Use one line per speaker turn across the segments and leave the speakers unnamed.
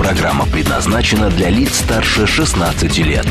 Программа предназначена для лиц старше 16 лет.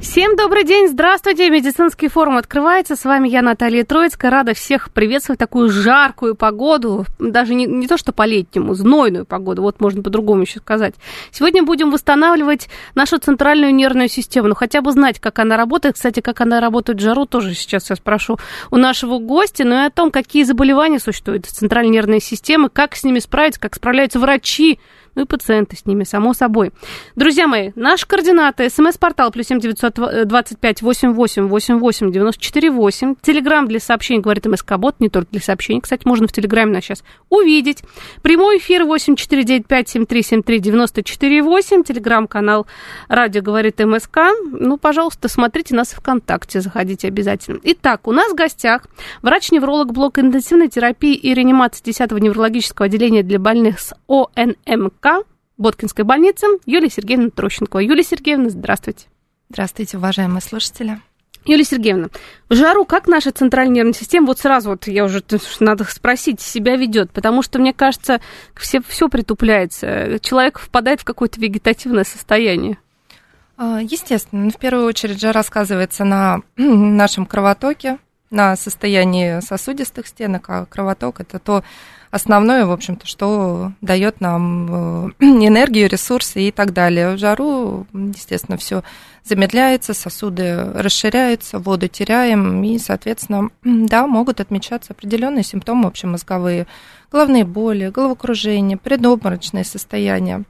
Всем добрый день, здравствуйте, медицинский форум открывается, с вами я, Наталья Троицкая, рада всех приветствовать такую жаркую погоду, даже не, не то что по-летнему, знойную погоду, вот можно по-другому еще сказать. Сегодня будем восстанавливать нашу центральную нервную систему, ну хотя бы знать, как она работает, кстати, как она работает в жару, тоже сейчас я спрошу у нашего гостя, но и о том, какие заболевания существуют в центральной нервной системе, как с ними справиться, как справляются врачи, ну и пациенты с ними, само собой. Друзья мои, наши координаты, смс-портал плюс семь девятьсот двадцать пять восемь восемь восемь восемь девяносто четыре восемь. Телеграмм для сообщений, говорит МСК-бот, не только для сообщений. Кстати, можно в Телеграме нас сейчас увидеть. Прямой эфир восемь четыре девять пять семь три семь три девяносто четыре восемь. Телеграм-канал Радио говорит МСК. Ну, пожалуйста, смотрите нас ВКонтакте, заходите обязательно. Итак, у нас в гостях врач-невролог блока интенсивной терапии и реанимации 10-го неврологического отделения для больных с ОНМК КК Боткинской больницы Юлия Сергеевна Трощенкова. Юлия Сергеевна, здравствуйте.
Здравствуйте, уважаемые слушатели.
Юлия Сергеевна, в жару как наша центральная нервная система, вот сразу вот я уже, надо спросить, себя ведет, потому что, мне кажется, все, все притупляется, человек впадает в какое-то вегетативное состояние.
А, естественно, в первую очередь жара сказывается на нашем кровотоке, на состоянии сосудистых стенок, а кровоток это то основное, в общем-то, что дает нам э, энергию, ресурсы и так далее. В жару, естественно, все замедляется, сосуды расширяются, воду теряем, и, соответственно, да, могут отмечаться определенные симптомы общемозговые, головные боли, головокружение, предобморочное состояние,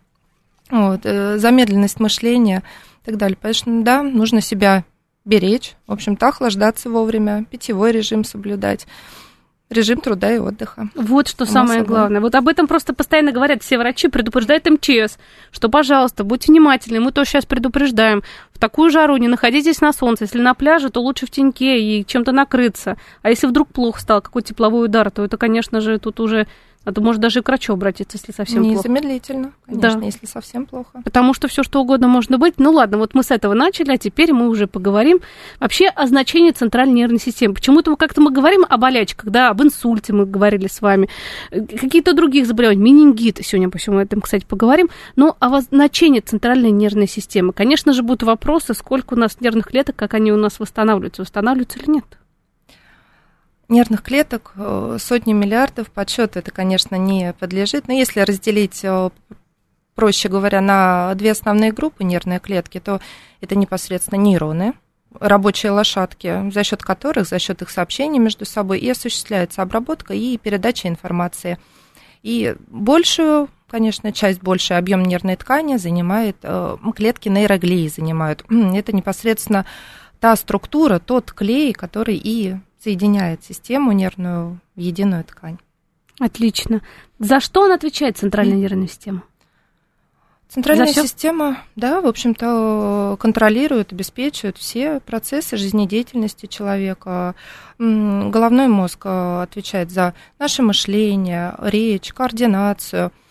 вот, э, замедленность мышления и так далее. Поэтому, да, нужно себя беречь, в общем-то, охлаждаться вовремя, питьевой режим соблюдать режим труда и отдыха.
Вот что самое собой. главное. Вот об этом просто постоянно говорят все врачи, предупреждают МЧС, что, пожалуйста, будьте внимательны, мы тоже сейчас предупреждаем. В такую жару не находитесь на солнце. Если на пляже, то лучше в теньке и чем-то накрыться. А если вдруг плохо стало, какой тепловой удар, то это, конечно же, тут уже а то может даже и к врачу обратиться, если совсем
Незамедлительно,
плохо.
Незамедлительно, конечно, да. если совсем плохо.
Потому что все что угодно может быть. Ну ладно, вот мы с этого начали, а теперь мы уже поговорим вообще о значении центральной нервной системы. Почему-то как-то мы говорим о болячках, да, об инсульте мы говорили с вами, какие-то других заболевания, менингит, сегодня по всему этому, кстати, поговорим, но о значении центральной нервной системы. Конечно же, будут вопросы, сколько у нас нервных клеток, как они у нас восстанавливаются, восстанавливаются или нет
нервных клеток э, сотни миллиардов, подсчет это, конечно, не подлежит, но если разделить, э, проще говоря, на две основные группы нервные клетки, то это непосредственно нейроны, рабочие лошадки, за счет которых, за счет их сообщений между собой и осуществляется обработка и передача информации. И большую, конечно, часть, больший объем нервной ткани занимает э, клетки нейроглии занимают. Это непосредственно та структура, тот клей, который и соединяет систему нервную в единую ткань.
Отлично. За что он отвечает, центральная нервная система?
Центральная система, да, в общем-то, контролирует, обеспечивает все процессы жизнедеятельности человека. Головной мозг э, отвечает за наше мышление, речь, координацию –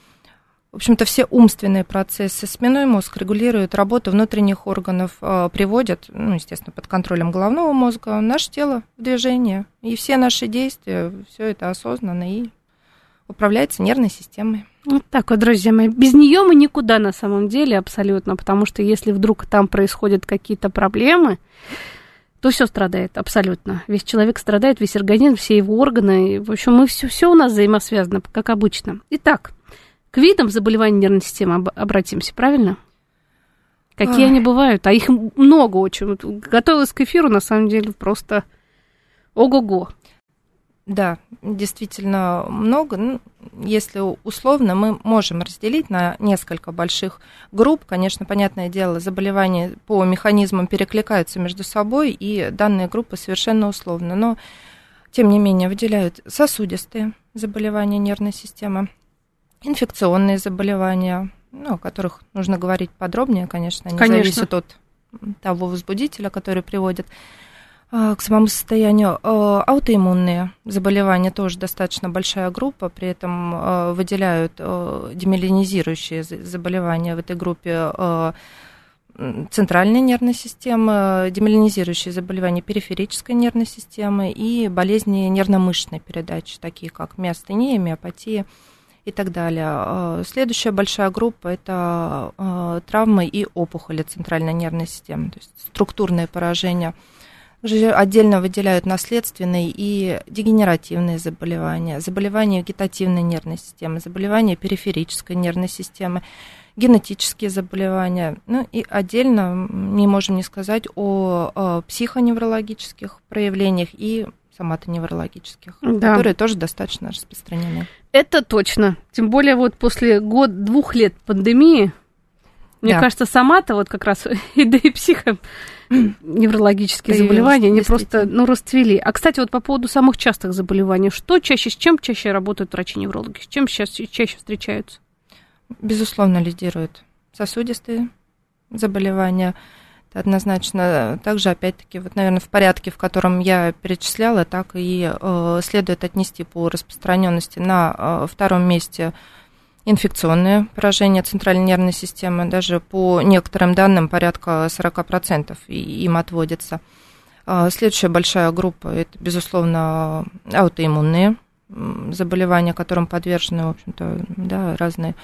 в общем-то, все умственные процессы. Спинной мозг регулирует работу внутренних органов, а, приводит, ну, естественно, под контролем головного мозга, наше тело в движение. И все наши действия, все это осознанно и управляется нервной системой.
Вот так вот, друзья мои. Без нее мы никуда на самом деле абсолютно, потому что если вдруг там происходят какие-то проблемы, то все страдает абсолютно. Весь человек страдает, весь организм, все его органы. В общем, мы все, все у нас взаимосвязано, как обычно. Итак, к видам заболеваний нервной системы обратимся, правильно? Какие Ой. они бывают? А их много очень. Готовилась к эфиру, на самом деле, просто ого-го.
Да, действительно много. Ну, если условно, мы можем разделить на несколько больших групп. Конечно, понятное дело, заболевания по механизмам перекликаются между собой, и данные группы совершенно условно. Но, тем не менее, выделяют сосудистые заболевания нервной системы, инфекционные заболевания, ну, о которых нужно говорить подробнее, конечно, они
Конечно.
зависят от того возбудителя, который приводит а, к самому состоянию. А, Аутоиммунные заболевания тоже достаточно большая группа, при этом а, выделяют демиелинизирующие за- заболевания в этой группе центральной нервной системы, демиелинизирующие заболевания периферической нервной системы и болезни нервно-мышечной передачи, такие как миостения, миопатия и так далее. А, Следующая большая группа – это а, травмы и опухоли центральной нервной системы, то есть структурные поражения. Отдельно выделяют наследственные и дегенеративные заболевания, заболевания вегетативной нервной системы, заболевания периферической нервной системы, генетические заболевания. Ну и отдельно не можем не сказать о, о психоневрологических проявлениях и соматоневрологических,
Да.
которые тоже достаточно распространены.
Это точно. Тем более вот после год, двух лет пандемии, мне
Да.
кажется, сама-то вот как раз и да и психо неврологические
Появилось,
заболевания, они просто, ну, расцвели. А, кстати, вот по поводу самых частых заболеваний, что чаще, с чем чаще работают врачи-неврологи? С чем сейчас чаще встречаются?
Безусловно, лидируют сосудистые заболевания. Однозначно. Также, опять-таки, вот, наверное, в порядке, в котором я перечисляла, так и э, следует отнести по распространенности на э, втором месте инфекционные поражения центральной нервной системы. Даже по некоторым данным порядка 40% и- им отводится. А, Следующая большая группа – это, безусловно, аутоиммунные заболевания, которым подвержены, в общем-то, да, разные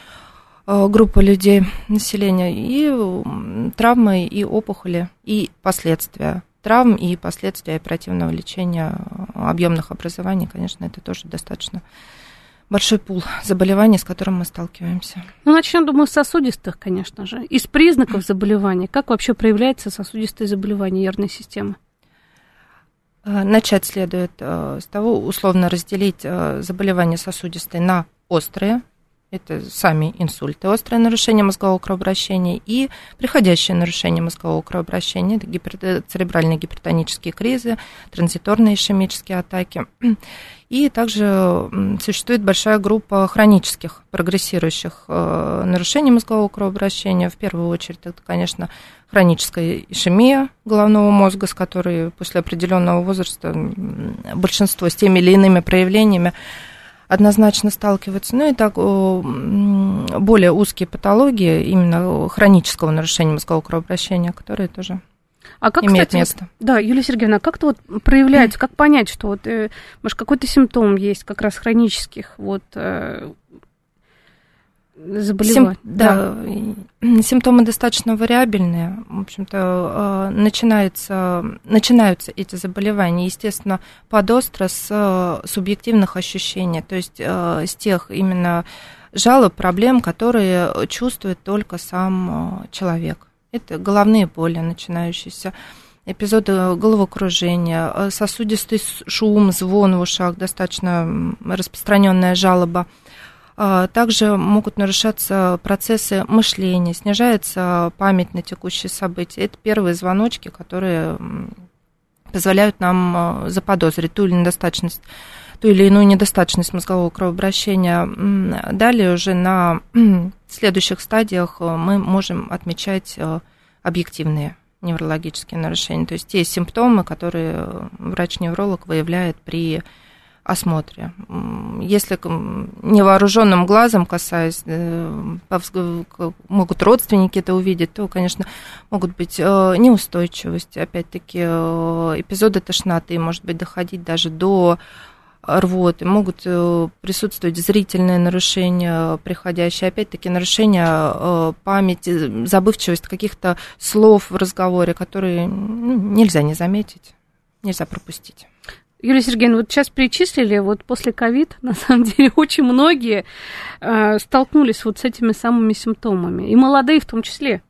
э, группы людей, населения, и травмы, и опухоли, и последствия травм, и последствия оперативного лечения объемных образований, конечно, это тоже достаточно большой пул заболеваний, с которым мы сталкиваемся.
Ну, начнем, думаю, с сосудистых, конечно же. Из признаков заболевания, как вообще проявляется сосудистое заболевание нервной системы?
Э, Начать следует э, с того, условно разделить э, заболевания сосудистые на острые, это сами инсульты, острое нарушение мозгового кровообращения и приходящее нарушение мозгового кровообращения, это гипер- церебральные гипертонические кризы, транзиторные ишемические атаки. И также существует большая группа хронических прогрессирующих э, нарушений мозгового кровообращения. В первую очередь, это, конечно, хроническая ишемия головного мозга, с которой после определенного возраста большинство с теми или иными проявлениями однозначно сталкиваются. Ну и так более узкие патологии именно хронического нарушения мозгового кровообращения, которые тоже
А как,
имеют
кстати, вот-
место.
Да, Юлия Сергеевна, а как-то вот проявляется, как понять, что вот, э, может, какой-то симптом есть как раз хронических вот э, заболеваний?
Сим- да, и симптомы достаточно вариабельные. В общем-то, э, начинается, начинаются эти заболевания, естественно, подостро с э, субъективных ощущений, то есть э, с тех именно жалоб, проблем, которые чувствует только сам человек. Это головные боли, начинающиеся эпизоды головокружения, сосудистый шум, звон в ушах, достаточно распространенная жалоба. А, Также могут нарушаться процессы мышления, снижается память на текущие события. Это первые звоночки, которые позволяют нам а, заподозрить ту или недостаточность ту или иную недостаточность мозгового кровообращения. Далее уже на следующих стадиях а, мы можем отмечать а, объективные неврологические нарушения, то есть те симптомы, которые э, врач-невролог выявляет при осмотре. Если невооруженным глазом касаясь, э, могут родственники это увидеть, то, конечно, могут быть э, неустойчивость, опять-таки э, эпизоды тошноты, может быть, доходить даже до рвоты, могут присутствовать зрительные нарушения, приходящие, опять-таки, нарушения памяти, забывчивость каких-то слов в разговоре, которые нельзя не заметить, нельзя пропустить.
Юлия Сергеевна, вот сейчас перечислили, вот после ковид, на самом деле, очень многие э, столкнулись вот с этими самыми симптомами, и молодые в том числе.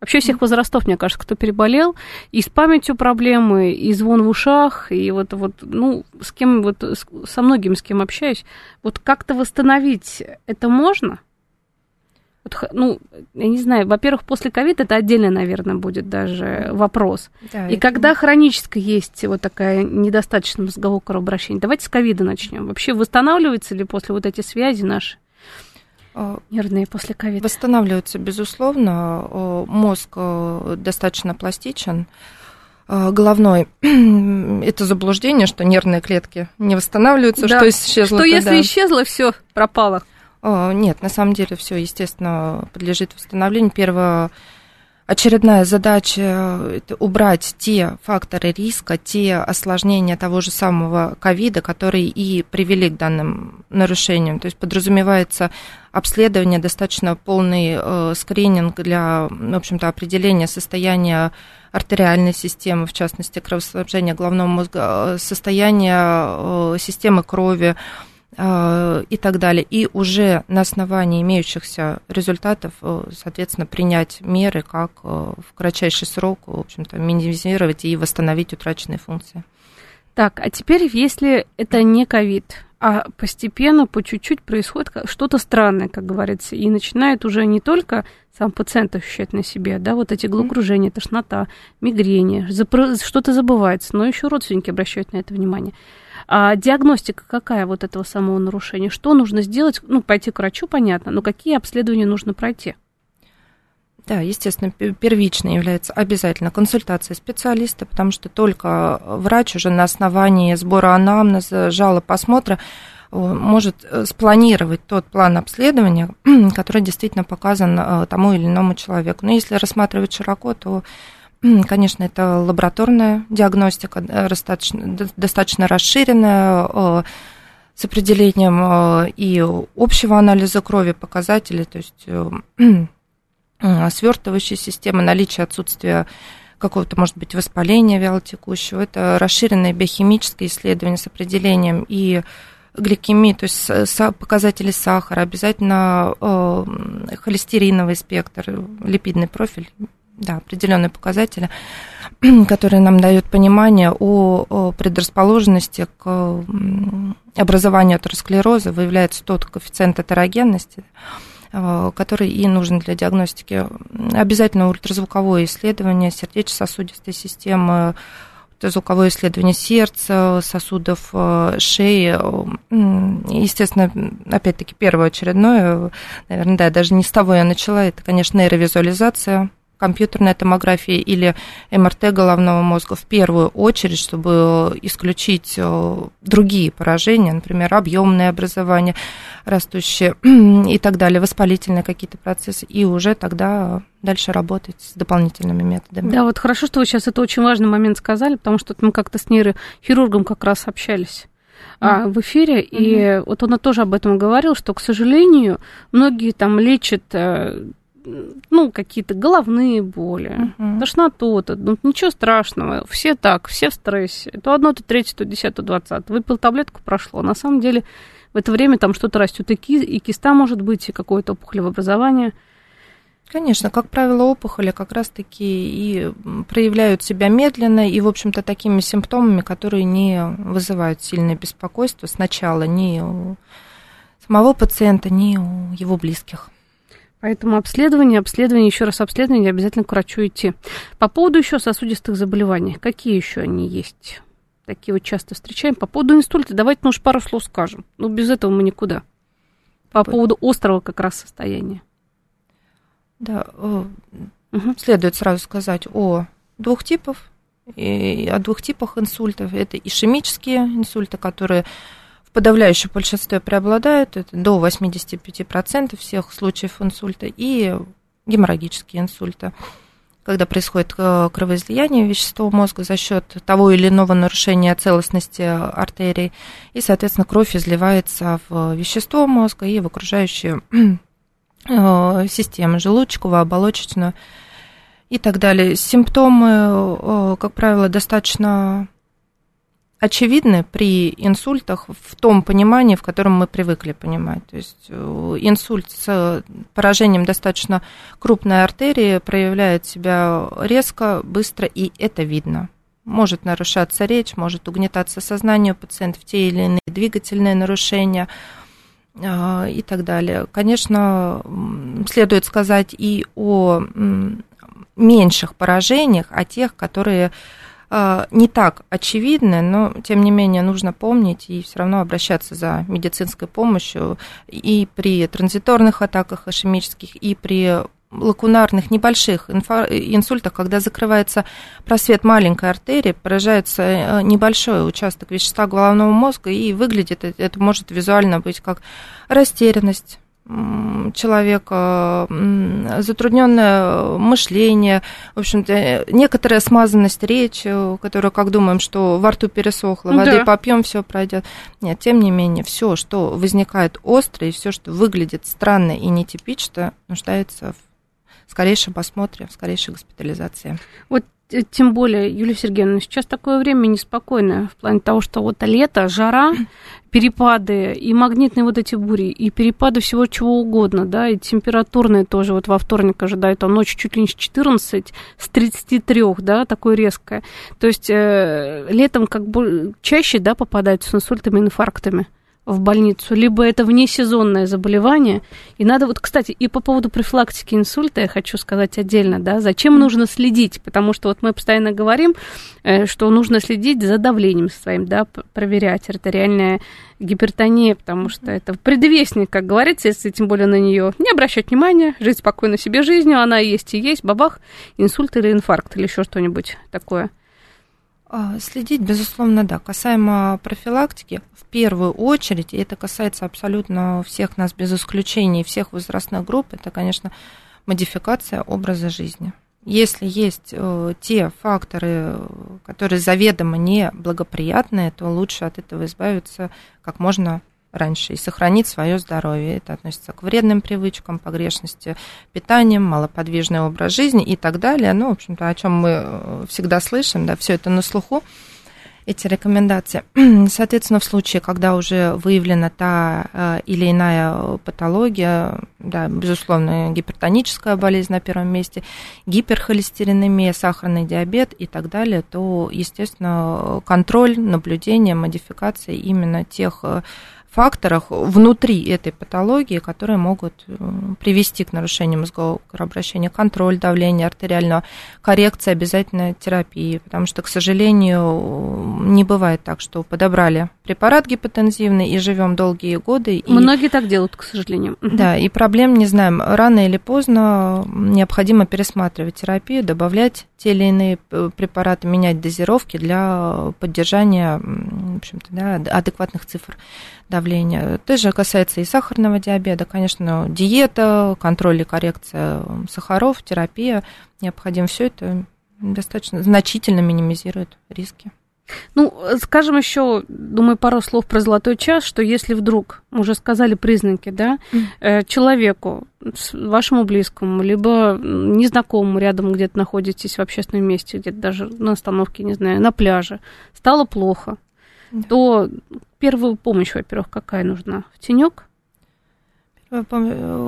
Вообще всех возрастов, мне кажется, кто переболел, и с памятью проблемы, и звон в ушах, и вот, вот ну, с кем, вот с- со многими, с кем общаюсь, вот как-то восстановить это можно? Вот, ну, я не знаю, во-первых, после ковида это отдельно, наверное, будет даже вопрос.
Да,
И
это-
когда хроническая есть вот такая недостаточность мозгового кровообращения, давайте с ковида начнем. Вообще восстанавливается ли после вот эти связи наши? нервные после ковида?
Восстанавливаются, безусловно. Мозг достаточно пластичен. Головной это заблуждение, что нервные клетки не восстанавливаются, да. что исчезло.
Что если исчезло, все пропало.
Нет, на самом деле все, естественно, подлежит восстановлению. Первое очередная задача – это убрать те факторы риска, те осложнения того же самого ковида, которые и привели к данным нарушениям. То есть подразумевается обследование, достаточно полный э, скрининг для, в общем-то, определения состояния артериальной системы, в частности, кровоснабжения головного мозга, э, состояния э, системы крови, Э, и так далее. И уже на основании имеющихся результатов, э, соответственно, принять меры, как э, в кратчайший срок, в общем-то, минимизировать и восстановить утраченные функции.
Так, а теперь, если это не ковид, а постепенно, по чуть-чуть происходит что-то странное, как говорится, и начинает уже не только сам пациент ощущать на себе, да, вот эти головокружения, тошнота, мигрени, что-то забывается, но еще родственники обращают на это внимание. А диагностика какая вот этого самого нарушения? Что нужно сделать? Ну, пойти к врачу, понятно, но какие обследования нужно пройти?
Да, естественно, первичной является обязательно консультация специалиста, потому что только врач уже на основании сбора анамнеза, жалоб, осмотра э, может э, спланировать тот план обследования, который действительно показан э, тому или иному человеку. Но если рассматривать широко, то Конечно, это лабораторная диагностика, достаточно, достаточно расширенная, с определением и общего анализа крови показателей, то есть свертывающей системы, наличие отсутствия какого-то, может быть, воспаления вялотекущего. Это расширенные биохимические исследования с определением и гликемии, то есть показатели сахара, обязательно холестериновый спектр, липидный профиль, да, определенные показатели, которые нам дают понимание о, предрасположенности к образованию атеросклероза, выявляется тот коэффициент атерогенности, э, который и нужен для диагностики. Обязательно ультразвуковое исследование сердечно-сосудистой системы, ультразвуковое исследование сердца, сосудов э, шеи. Естественно, опять-таки, первое очередное, наверное, да, даже не с того я начала, это, конечно, нейровизуализация – компьютерная томография или МРТ головного мозга в первую очередь, чтобы исключить э, другие поражения, например, объемное образование растущее и так далее, воспалительные какие-то процессы, и уже тогда дальше работать с дополнительными методами.
Да, вот хорошо, что вы сейчас это очень важный момент сказали, потому что мы как-то с нейрохирургом как раз общались а, в эфире, mm-hmm. и вот он тоже об этом говорил, что, к сожалению, многие там лечат э, ну, какие-то головные боли, uh-huh. тошноту, ну, ничего страшного, все так, все в стрессе. То одно, то третье, то десятое, то двадцатое. Выпил таблетку, прошло. На самом деле в это время там что-то растет, и, ки, и киста может быть, и какое-то опухолевое образование.
Конечно, как правило, опухоли как раз-таки и проявляют себя медленно и, в общем-то, такими симптомами, которые не вызывают сильное беспокойство сначала ни у самого пациента, ни у его близких.
Поэтому обследование, обследование, еще раз обследование, обязательно к врачу идти. По поводу еще сосудистых заболеваний, какие еще они есть? Такие вот часто встречаем. По поводу инсульта, давайте, может, пару слов скажем. Ну, без этого мы никуда. По поводу острого как раз состояния.
Да, угу. следует сразу сказать о двух типах, и о двух типах инсультов. Это ишемические инсульты, которые в подавляющем большинстве преобладают, это до 85% всех случаев инсульта, и геморрагические инсульты, когда происходит э, кровоизлияние вещества мозга за счет того или иного нарушения целостности артерий, и, соответственно, кровь изливается в вещество мозга и в окружающие э, системы желудочковую, оболочечную и так далее. Симптомы, э, как правило, достаточно очевидны при инсультах в том понимании, в котором мы привыкли понимать. То есть э, инсульт с поражением достаточно крупной артерии проявляет себя резко, быстро, и это видно. Может нарушаться речь, может угнетаться сознание у пациентов, те или иные двигательные нарушения э, и так далее. Конечно, следует сказать и о меньших поражениях, о тех, которые не так очевидны, но тем не менее нужно помнить и все равно обращаться за медицинской помощью и при транзиторных атаках ишемических, и при лакунарных небольших инсультах, когда закрывается просвет маленькой артерии, поражается э, небольшой участок вещества головного мозга, и выглядит это может визуально быть как растерянность, человека, затрудненное мышление, в общем-то, некоторая смазанность речи, которая, как думаем, что во рту пересохло, воды да. попьем, все пройдет. Нет, тем не менее, все, что возникает остро, и все, что выглядит странно и нетипично, нуждается в скорейшем осмотре, в скорейшей госпитализации.
Вот э, тем более, Юлия Сергеевна, сейчас такое время неспокойное в плане того, что вот лето, жара, перепады, и магнитные вот эти бури, и перепады всего чего угодно, да, и температурные тоже, вот во вторник ожидают, там ночью чуть ли не с 14, с 33, да, такое резкое. То есть э, летом как бы чаще, да, попадают с инсультами, инфарктами в больницу, либо это внесезонное заболевание. И надо вот, кстати, и по поводу профилактики инсульта я хочу сказать отдельно, да, зачем нужно следить, потому что вот мы постоянно говорим, э, что нужно следить за давлением своим, да, проверять артериальная гипертония, потому что это предвестник, как говорится, если тем более на нее не обращать внимания, жить спокойно себе жизнью, она есть и есть, бабах, инсульт или инфаркт или еще что-нибудь такое.
А, следить, безусловно, да. Касаемо профилактики, в первую очередь, и это касается абсолютно всех нас без исключения, всех возрастных групп, это, конечно, модификация образа жизни. Если есть э, те факторы, которые заведомо неблагоприятные, то лучше от этого избавиться как можно раньше и сохранить свое здоровье. Это относится к вредным привычкам, погрешности питанием, малоподвижный образ жизни и так далее. Ну, в общем-то, о чем мы э, всегда слышим, да, все это на слуху эти рекомендации. Соответственно, в случае, когда уже выявлена та э, или иная патология, да, безусловно, гипертоническая болезнь на первом месте, гиперхолестеринемия, сахарный диабет и так далее, то, естественно, контроль, наблюдение, модификация именно тех э, факторах внутри этой патологии, которые могут э, привести к нарушению мозгового кровообращения, контроль давления артериального, коррекция обязательно терапии, потому что, к сожалению, не бывает так, что подобрали препарат гипотензивный и живем долгие годы. И,
Многие так делают, к сожалению.
Да, и проблем не знаем. Рано или поздно необходимо пересматривать терапию, добавлять те или иные э, препараты, менять дозировки для поддержания, в общем-то, да, адекватных цифр давления. Это же касается и сахарного диабета, конечно, диета, контроль и коррекция сахаров, терапия необходим. Все это достаточно значительно минимизирует риски.
Ну, скажем еще, думаю, пару слов про золотой час, что если вдруг, уже сказали признаки, да, mm. человеку, вашему близкому, либо незнакомому рядом где-то находитесь в общественном месте, где-то даже на остановке, не знаю, на пляже, стало плохо, mm. то первую помощь, во-первых, какая нужна? В тенек?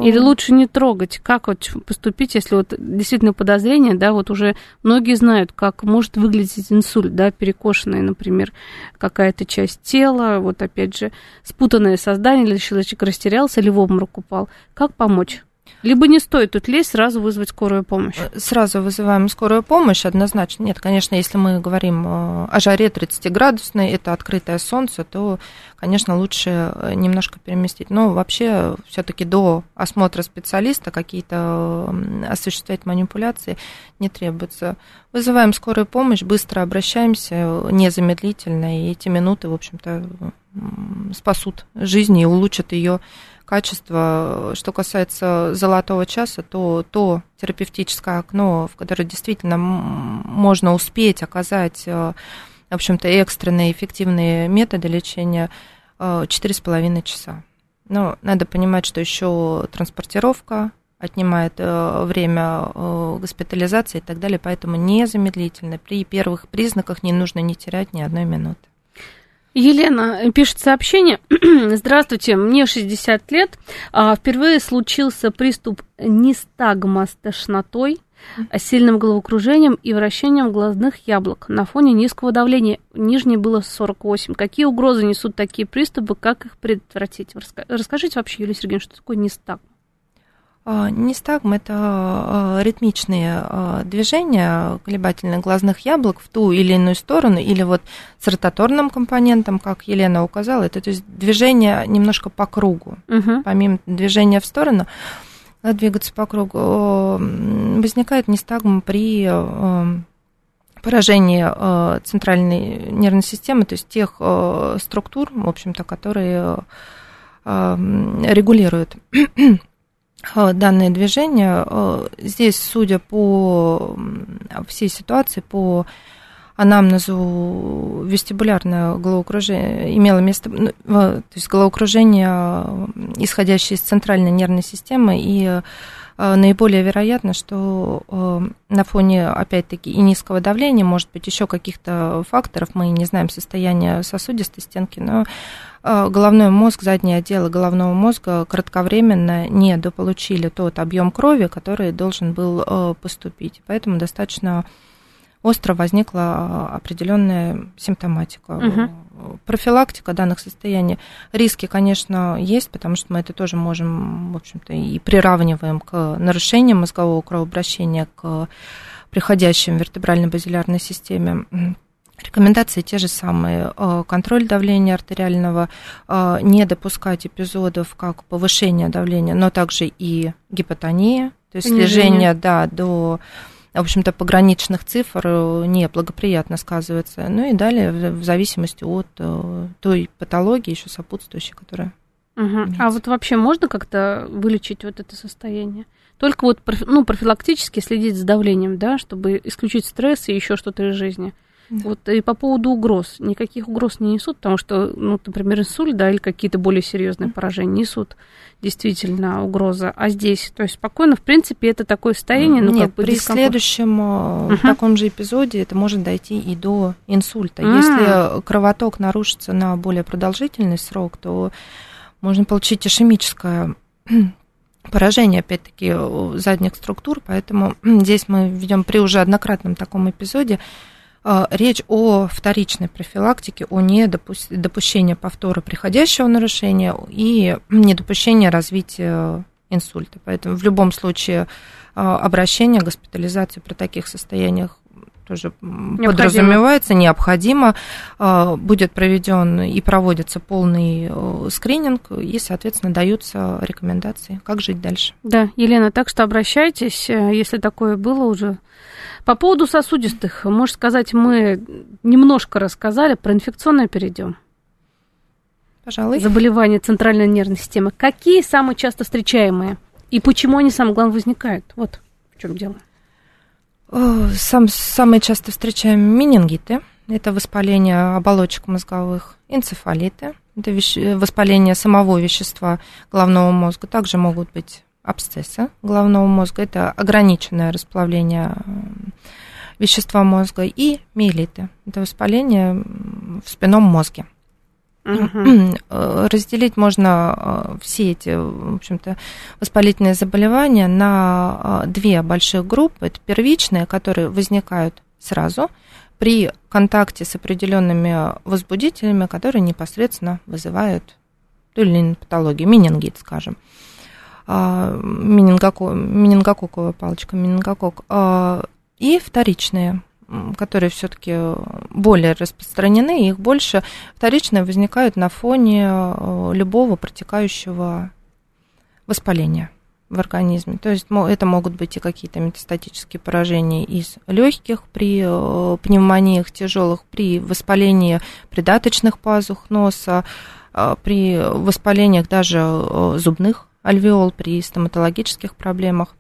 Или лучше не трогать? Как вот поступить, если вот действительно подозрение, да, вот уже многие знают, как может выглядеть инсульт, да, перекошенная, например, какая-то часть тела, вот опять же, спутанное создание, или человек растерялся, или в обморок упал. Как помочь? Либо не стоит тут лезть, сразу вызвать скорую помощь. Э,
сразу вызываем скорую помощь, однозначно. Нет, конечно, если мы говорим э, о жаре 30-градусной, это открытое солнце, то, конечно, лучше э, немножко переместить. Но вообще все-таки до осмотра специалиста какие-то осуществлять манипуляции не требуется. Вызываем скорую помощь, быстро обращаемся, незамедлительно, и эти минуты, в общем-то, спасут жизнь и улучшат ее качество. Что касается золотого часа, то то терапевтическое окно, в которое действительно можно успеть оказать, э, в общем-то, экстренные эффективные методы лечения, э, четыре с половиной часа. Но надо понимать, что еще транспортировка отнимает э, время госпитализации и так далее, поэтому незамедлительно при первых признаках не нужно не терять ни одной минуты.
Елена пишет сообщение. Здравствуйте, мне 60 лет. А, впервые случился приступ нистагма с тошнотой, сильным головокружением и вращением глазных яблок на фоне низкого давления. Нижнее было 48. Какие угрозы несут такие приступы, как их предотвратить? Расскажите вообще, Юлия Сергеевна, что такое нистагма?
А, Нистагм – это а, ритмичные а, движения колебательных глазных яблок в ту или иную сторону, или вот с ротаторным компонентом, как Елена указала, это то есть движение немножко по кругу,
Мгм.
помимо движения в сторону, двигаться по кругу, возникает нистагм при поражении центральной нервной системы, то есть тех структур, в общем-то, которые регулируют данное движение. Э, Здесь, судя по всей ситуации, по анамнезу вестибулярное головокружение имело место, ну, э, то есть головокружение, э, исходящее из центральной нервной системы, и э, наиболее вероятно, что э, на фоне, опять-таки, и низкого давления, может быть, еще каких-то факторов, мы не знаем состояние сосудистой стенки, но э, головной мозг, задние отделы головного мозга кратковременно не дополучили тот объем крови, который должен был поступить. Поэтому достаточно остро возникла определенная симптоматика.
Мгм.
Профилактика данных состояний. Риски, конечно, есть, потому что мы это тоже можем, в общем-то, и приравниваем к нарушениям мозгового кровообращения, к приходящим в вертебрально-базилярной системе. Рекомендации те же самые. Э, Контроль давления артериального, э, не допускать эпизодов как повышения давления, но также и гипотония, то есть снижение да, до в общем-то, пограничных цифр э, неблагоприятно сказывается. Ну и далее, в зависимости от э, той патологии, еще сопутствующей, которая...
Мгм. А вот вообще можно как-то вылечить вот это состояние? Только вот ну, профилактически следить за давлением, да, чтобы исключить стресс и еще что-то из жизни.
Да.
Вот и по поводу угроз. Никаких угроз не несут, потому что, ну, например, инсульт, да, или какие-то более серьезные поражения несут действительно угроза. А здесь, то есть спокойно, в принципе, это такое состояние, ну,
Нет,
как бы
при
дискомфорт.
следующем
Мгм.
таком же эпизоде это может дойти и до инсульта.
М.
Если кровоток нарушится на более продолжительный срок, то можно получить ишемическое поражение, опять-таки, задних структур, поэтому здесь мы ведем при уже однократном таком эпизоде речь о вторичной профилактике, о недопущении повтора приходящего нарушения и недопущении развития инсульта. Поэтому в любом случае э, обращение, госпитализация при таких состояниях тоже
Необходимо.
подразумевается, необходимо, э, будет проведен и проводится полный э, скрининг, и, соответственно, даются рекомендации, как жить дальше.
Да, Елена, так что обращайтесь, э, если такое было уже. По поводу сосудистых, можно сказать, мы немножко рассказали, про инфекционное перейдем.
Пожалуй.
Заболевания центральной нервной системы. Какие самые часто встречаемые? И почему они, самое главное, возникают? Вот в чем дело.
Э, Сам, самые часто встречаем менингиты. Это воспаление оболочек мозговых, энцефалиты. Это вещ- воспаление самого вещества головного мозга. Также могут быть абсцессы головного мозга. Это ограниченное расплавление м, вещества мозга. И миелиты. Это воспаление в спинном мозге. Э, Разделить можно э, все эти, в общем-то, воспалительные заболевания на э, две больших группы. Это первичные, которые возникают сразу при контакте с определенными возбудителями, которые непосредственно вызывают ту или иную патологию, менингит, скажем. Менингоко- Менингококковая палочка, менингокок. А, И вторичные, которые все-таки более распространены, их больше вторичные возникают на фоне э, любого протекающего воспаления в организме. То есть это могут быть и какие-то метастатические поражения из легких при э, пневмониях тяжелых, при воспалении придаточных пазух носа, э, при воспалениях даже э, зубных альвеол, при стоматологических проблемах.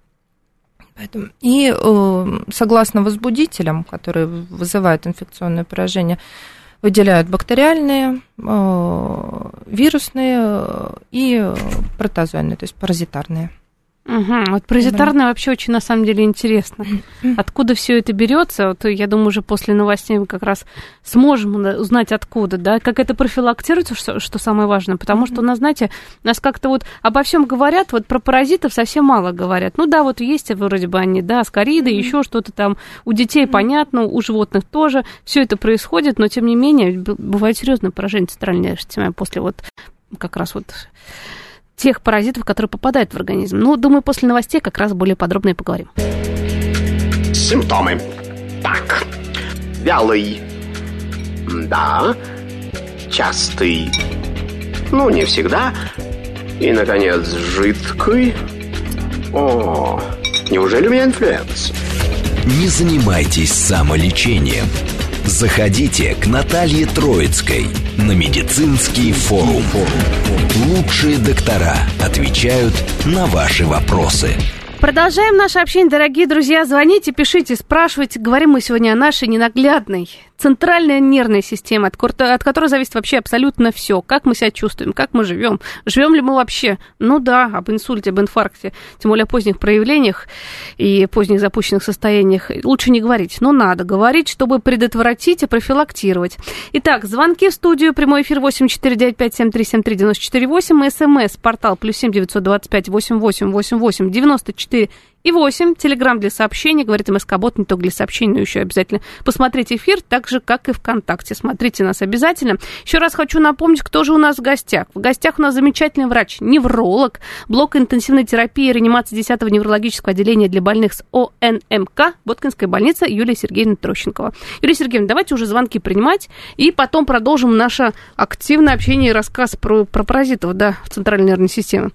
Поэтому, и э, согласно возбудителям, которые вызывают инфекционное поражение, выделяют бактериальные, э, вирусные э, и протозоидные, то есть паразитарные.
Мгм. Вот паразитарное вообще очень на самом деле интересно. Откуда все это берется? Вот я думаю, уже после новостей мы как раз сможем да, узнать откуда, да, как это профилактируется, что, что самое важное. Потому что у нас, знаете, нас как-то вот обо всем говорят, вот про паразитов совсем мало говорят. Ну да, вот есть вроде бы они, да, скориды, еще что-то там. У детей понятно, у животных тоже. Все это происходит, но тем не менее бывает серьезное поражение центральной системы после вот как раз вот тех паразитов, которые попадают в организм. Ну, думаю, после новостей как раз более подробно и поговорим.
Симптомы. Так. Вялый. Да. Частый. Ну, не всегда. И, наконец, жидкий. О, неужели у меня инфлюэнца?
Не занимайтесь самолечением. Заходите к Наталье Троицкой на медицинский форум. Лучшие доктора отвечают на ваши вопросы.
Продолжаем наше общение, дорогие друзья. Звоните, пишите, спрашивайте. Говорим мы сегодня о нашей ненаглядной центральная нервная система, от, от которой зависит вообще абсолютно все. Как мы себя чувствуем, как мы живем. Живем ли мы вообще? Ну да, об инсульте, об инфаркте, тем более о поздних проявлениях и поздних запущенных состояниях. Лучше не говорить, но надо говорить, чтобы предотвратить и профилактировать. Итак, звонки в студию, прямой эфир 8495-7373-94-8, смс, портал плюс 7 925 88 88 94 и 8. Телеграмм для сообщений. Говорит МСК-бот не только для сообщений, но еще обязательно посмотрите эфир, так же, как и ВКонтакте. Смотрите нас обязательно. Еще раз хочу напомнить, кто же у нас в гостях. В гостях у нас замечательный врач, невролог, блок интенсивной терапии и реанимации 10-го неврологического отделения для больных с ОНМК, Боткинская больница Юлия Сергеевна Трощенкова. Юлия Сергеевна, давайте уже звонки принимать, и потом продолжим наше активное общение и рассказ про, про паразитов да, в центральной нервной системе.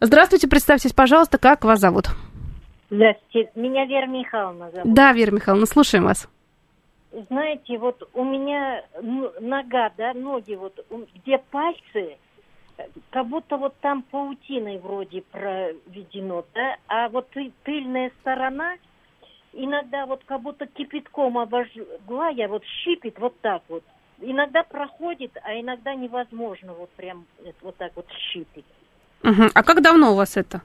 Здравствуйте, представьтесь, пожалуйста, как вас зовут?
Здравствуйте, меня Вера Михайловна зовут.
Да, Вера Михайловна, слушаем вас.
Знаете, вот у меня нога, да, ноги, вот где пальцы, как будто вот там паутиной вроде проведено, да, а вот тыльная сторона иногда вот как будто кипятком обожгла, я вот щипит вот так вот. Иногда проходит, а иногда невозможно вот прям вот так вот щипить.
Угу. А как давно у вас это?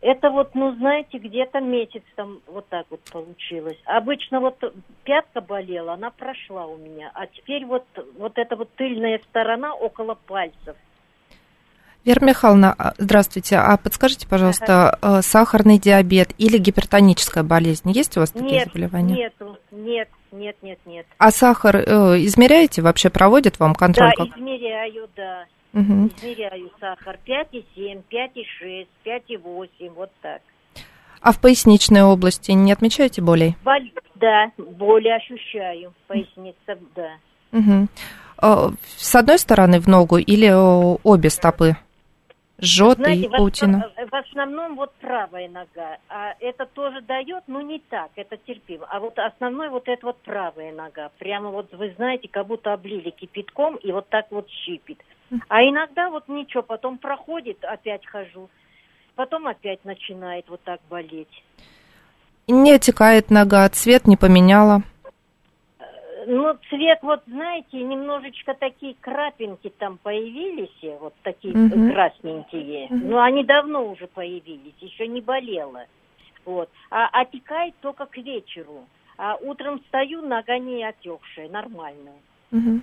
Это вот, ну, знаете, где-то месяц там вот так вот получилось. Обычно вот пятка болела, она прошла у меня. А теперь вот, вот эта вот тыльная сторона около пальцев.
Вера Михайловна, а, здравствуйте. А подскажите, пожалуйста, ага. Э, сахарный диабет или гипертоническая болезнь? Есть у вас такие
нет,
заболевания?
Нет, нет, нет, нет, нет.
А сахар э, измеряете? Вообще проводят вам контроль?
Да, как? измеряю, да.
Угу.
Измеряю сахар 5,7, 5,6, 5,8, вот так.
А в поясничной области не отмечаете болей?
Боль, да, боли ощущаю. Поясница, да.
Угу. С одной стороны в ногу или обе стопы? Жжет
Знаете,
и паутина?
В, в основном вот правая нога. А это тоже дает, но не так, это терпимо. А вот основной вот это вот правая нога. Прямо вот, вы знаете, как будто облили кипятком и вот так вот щипит. А иногда вот ничего, потом проходит, опять хожу, потом опять начинает вот так болеть.
Не отекает нога, цвет не поменяла?
Э, ну, цвет, вот знаете, немножечко такие крапинки там появились, вот такие угу. красненькие. Угу. Но они давно уже появились, еще не болело. Вот. А отекает только к вечеру. А утром встаю, нога не отекшая, нормальная.
Угу.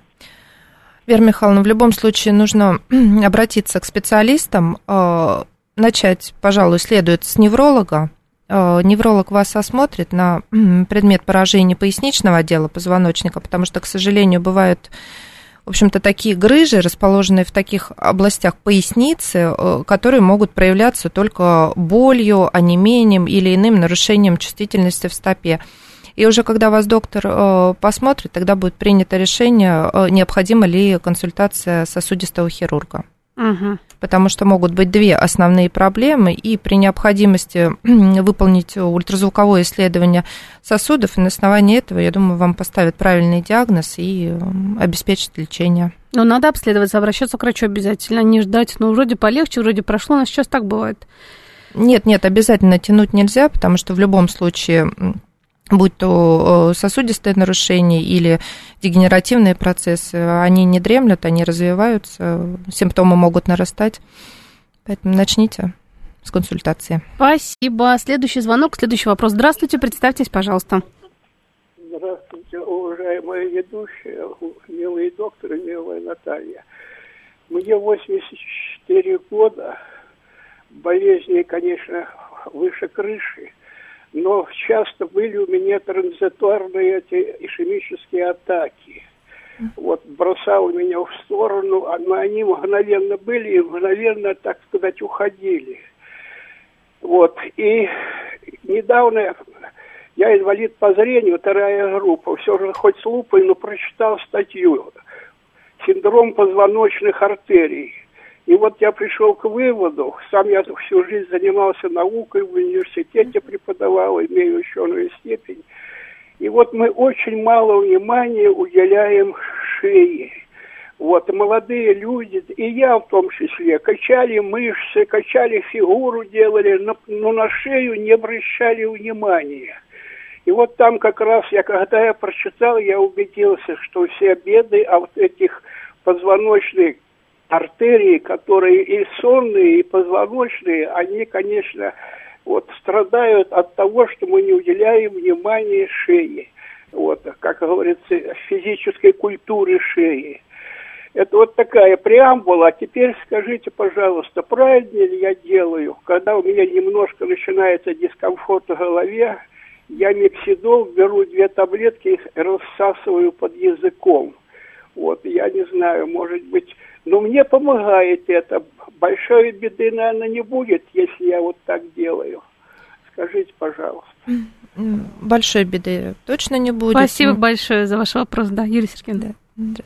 Вера Михайловна, в любом случае нужно обратиться к специалистам. Э, начать, пожалуй, следует с невролога. Э, невролог вас осмотрит на предмет поражения поясничного отдела позвоночника, потому что, к сожалению, бывают в общем-то, такие грыжи, расположенные в таких областях поясницы, э, которые могут проявляться только болью, онемением или иным нарушением чувствительности в стопе. И уже когда вас доктор э, посмотрит, тогда будет принято решение, необходима ли консультация сосудистого хирурга.
Угу.
Потому что могут быть две основные проблемы, и при необходимости выполнить ультразвуковое исследование сосудов, и на основании этого, я думаю, вам поставят правильный диагноз и обеспечат лечение.
Но надо обследоваться, обращаться к врачу обязательно, не ждать. Ну, вроде полегче, вроде прошло, но сейчас так бывает.
Нет, нет, обязательно тянуть нельзя, потому что в любом случае будь то э, сосудистые нарушения или дегенеративные процессы, они не дремлют, они развиваются, симптомы могут нарастать. Поэтому начните с консультации.
Спасибо. Следующий звонок, следующий вопрос. Здравствуйте, представьтесь, пожалуйста.
Здравствуйте, уважаемая ведущая, милые докторы, милая Наталья. Мне 84 года, болезни, конечно, выше крыши – но часто были у меня транзиторные эти ишемические атаки. вот бросал меня в сторону, а, но они мгновенно были и мгновенно, так сказать, уходили. Вот, и недавно я инвалид по зрению, вторая группа, все же хоть с лупой, но прочитал статью «Синдром позвоночных артерий». И вот я пришел к выводу, сам я всю жизнь занимался наукой, в университете преподавал, имею ученую степень. И вот мы очень мало внимания уделяем шее. Вот молодые люди, и я в том числе, качали мышцы, качали фигуру, делали, но, на шею не обращали внимания. И вот там как раз я, когда я прочитал, я убедился, что все беды от этих позвоночных артерий, которые и сонные, и позвоночные, они, конечно, вот страдают от того, что мы не уделяем внимания шее. Вот, как говорится, физической культуре шеи. Это вот такая преамбула. А теперь скажите, пожалуйста, правильно ли я делаю, когда у меня немножко начинается дискомфорт в голове, я миксидол беру две таблетки и рассасываю под языком. Вот, я не знаю, может быть, но мне помогает это. Большой беды, наверное, не будет, если я вот так делаю. Скажите, пожалуйста.
Большой беды точно не будет.
Спасибо большое за ваш вопрос, да, Юрий Сергеевич. Да.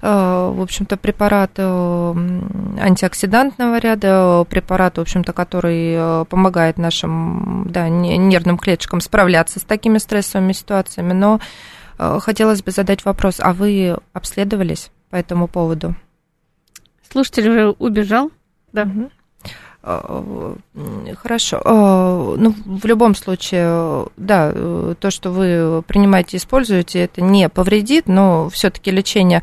А, в общем-то, препарат э, антиоксидантного ряда, препарат, в общем-то, который э, помогает нашим да, нервным клеточкам справляться с такими стрессовыми ситуациями. Но э, хотелось бы задать вопрос, а вы обследовались по этому поводу?
Слушатель уже убежал, да. Угу.
Хорошо. Ну, в любом случае, да, то, что вы принимаете, используете, это не повредит, но все-таки лечение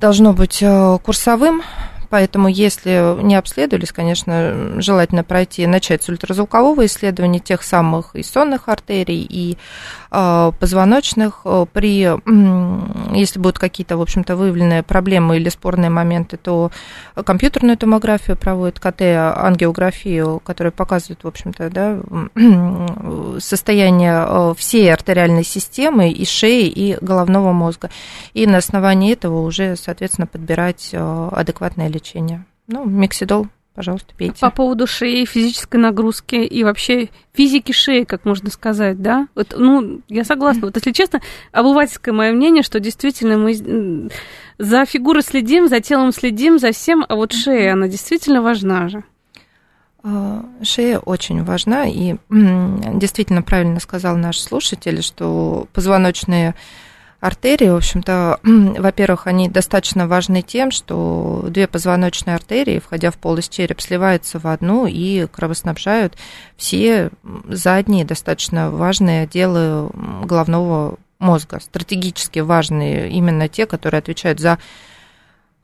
должно быть курсовым, Поэтому, если не обследовались, конечно, желательно пройти, начать с ультразвукового исследования тех самых и сонных артерий, и э, позвоночных. При, э, если будут какие-то, в общем-то, выявленные проблемы или спорные моменты, то компьютерную томографию проводят, КТ, ангиографию, которая показывает, в общем-то, да, состояние э, всей артериальной системы и шеи, и головного мозга. И на основании этого уже, соответственно, подбирать э, адекватное лечение. Ну, миксидол, пожалуйста, пейте.
По поводу шеи, физической нагрузки и вообще физики шеи, как можно сказать, да? Вот, ну, я согласна. Вот, если честно, обывательское мое мнение, что действительно мы за фигурой следим, за телом следим, за всем, а вот шея, она действительно важна же.
А, шея очень важна, и действительно правильно сказал наш слушатель, что позвоночные артерии, в общем-то, во-первых, они достаточно важны тем, что две позвоночные артерии, входя в полость череп, сливаются в одну и кровоснабжают все задние достаточно важные отделы головного мозга, стратегически важные, именно те, которые отвечают за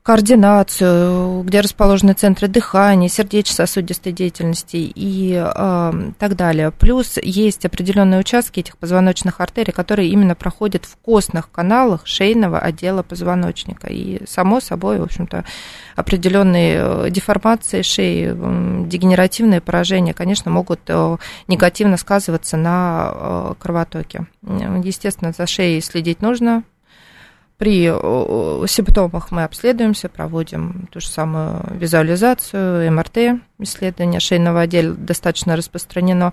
координацию, где расположены центры дыхания, сердечно-сосудистой деятельности и э, так далее. Плюс есть определенные участки этих позвоночных артерий, которые именно проходят в костных каналах шейного отдела позвоночника. И, само собой, в общем-то, определенные э, деформации шеи, дегенеративные поражения, конечно, могут э, негативно сказываться на э, кровотоке. Естественно, за шеей следить нужно, при симптомах мы обследуемся, проводим ту же самую визуализацию, МРТ, исследование шейного отдела достаточно распространено.